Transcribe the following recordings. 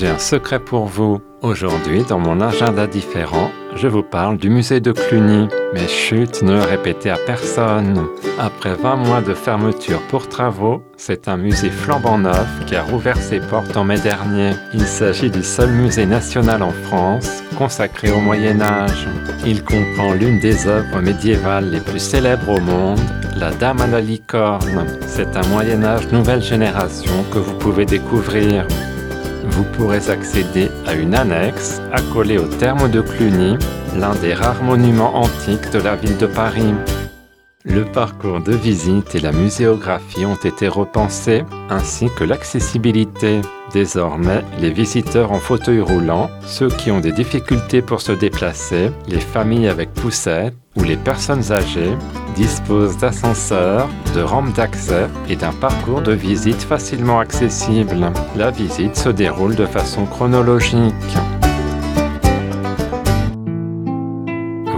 J'ai un secret pour vous. Aujourd'hui, dans mon agenda différent, je vous parle du musée de Cluny. Mais chut, ne le répétez à personne. Après 20 mois de fermeture pour travaux, c'est un musée flambant neuf qui a rouvert ses portes en mai dernier. Il s'agit du seul musée national en France consacré au Moyen Âge. Il comprend l'une des œuvres médiévales les plus célèbres au monde, La Dame à la licorne. C'est un Moyen Âge nouvelle génération que vous pouvez découvrir vous pourrez accéder à une annexe accolée au terme de Cluny, l'un des rares monuments antiques de la ville de Paris. Le parcours de visite et la muséographie ont été repensés, ainsi que l'accessibilité. Désormais, les visiteurs en fauteuil roulant, ceux qui ont des difficultés pour se déplacer, les familles avec poussettes ou les personnes âgées disposent d'ascenseurs, de rampes d'accès et d'un parcours de visite facilement accessible. La visite se déroule de façon chronologique.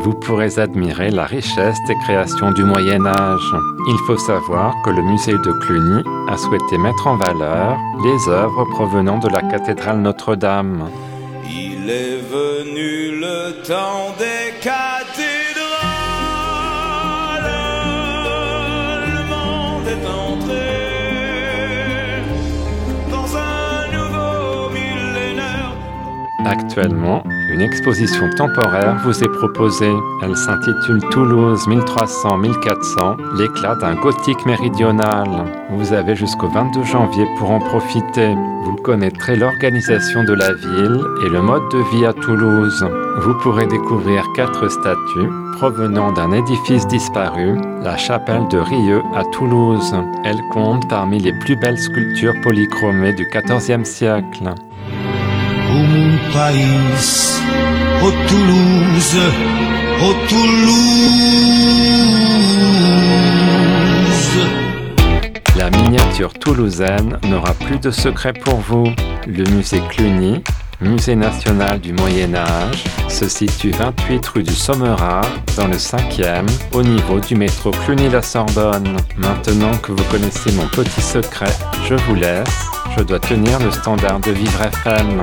Vous pourrez admirer la richesse des créations du Moyen Âge. Il faut savoir que le musée de Cluny a souhaité mettre en valeur les œuvres provenant de la cathédrale Notre-Dame. Il est venu le temps des cathédrales. Actuellement, une exposition temporaire vous est proposée. Elle s'intitule Toulouse 1300-1400, l'éclat d'un gothique méridional. Vous avez jusqu'au 22 janvier pour en profiter. Vous connaîtrez l'organisation de la ville et le mode de vie à Toulouse. Vous pourrez découvrir quatre statues provenant d'un édifice disparu, la chapelle de Rieux à Toulouse. Elle compte parmi les plus belles sculptures polychromées du XIVe siècle. O mon país, ô Toulouse, ô Toulouse. La miniature toulousaine n'aura plus de secret pour vous. Le musée Cluny, musée national du Moyen Âge, se situe 28 rue du Sommerat, dans le 5e, au niveau du métro Cluny-la-Sorbonne. Maintenant que vous connaissez mon petit secret, je vous laisse. Je dois tenir le standard de Vivre FM.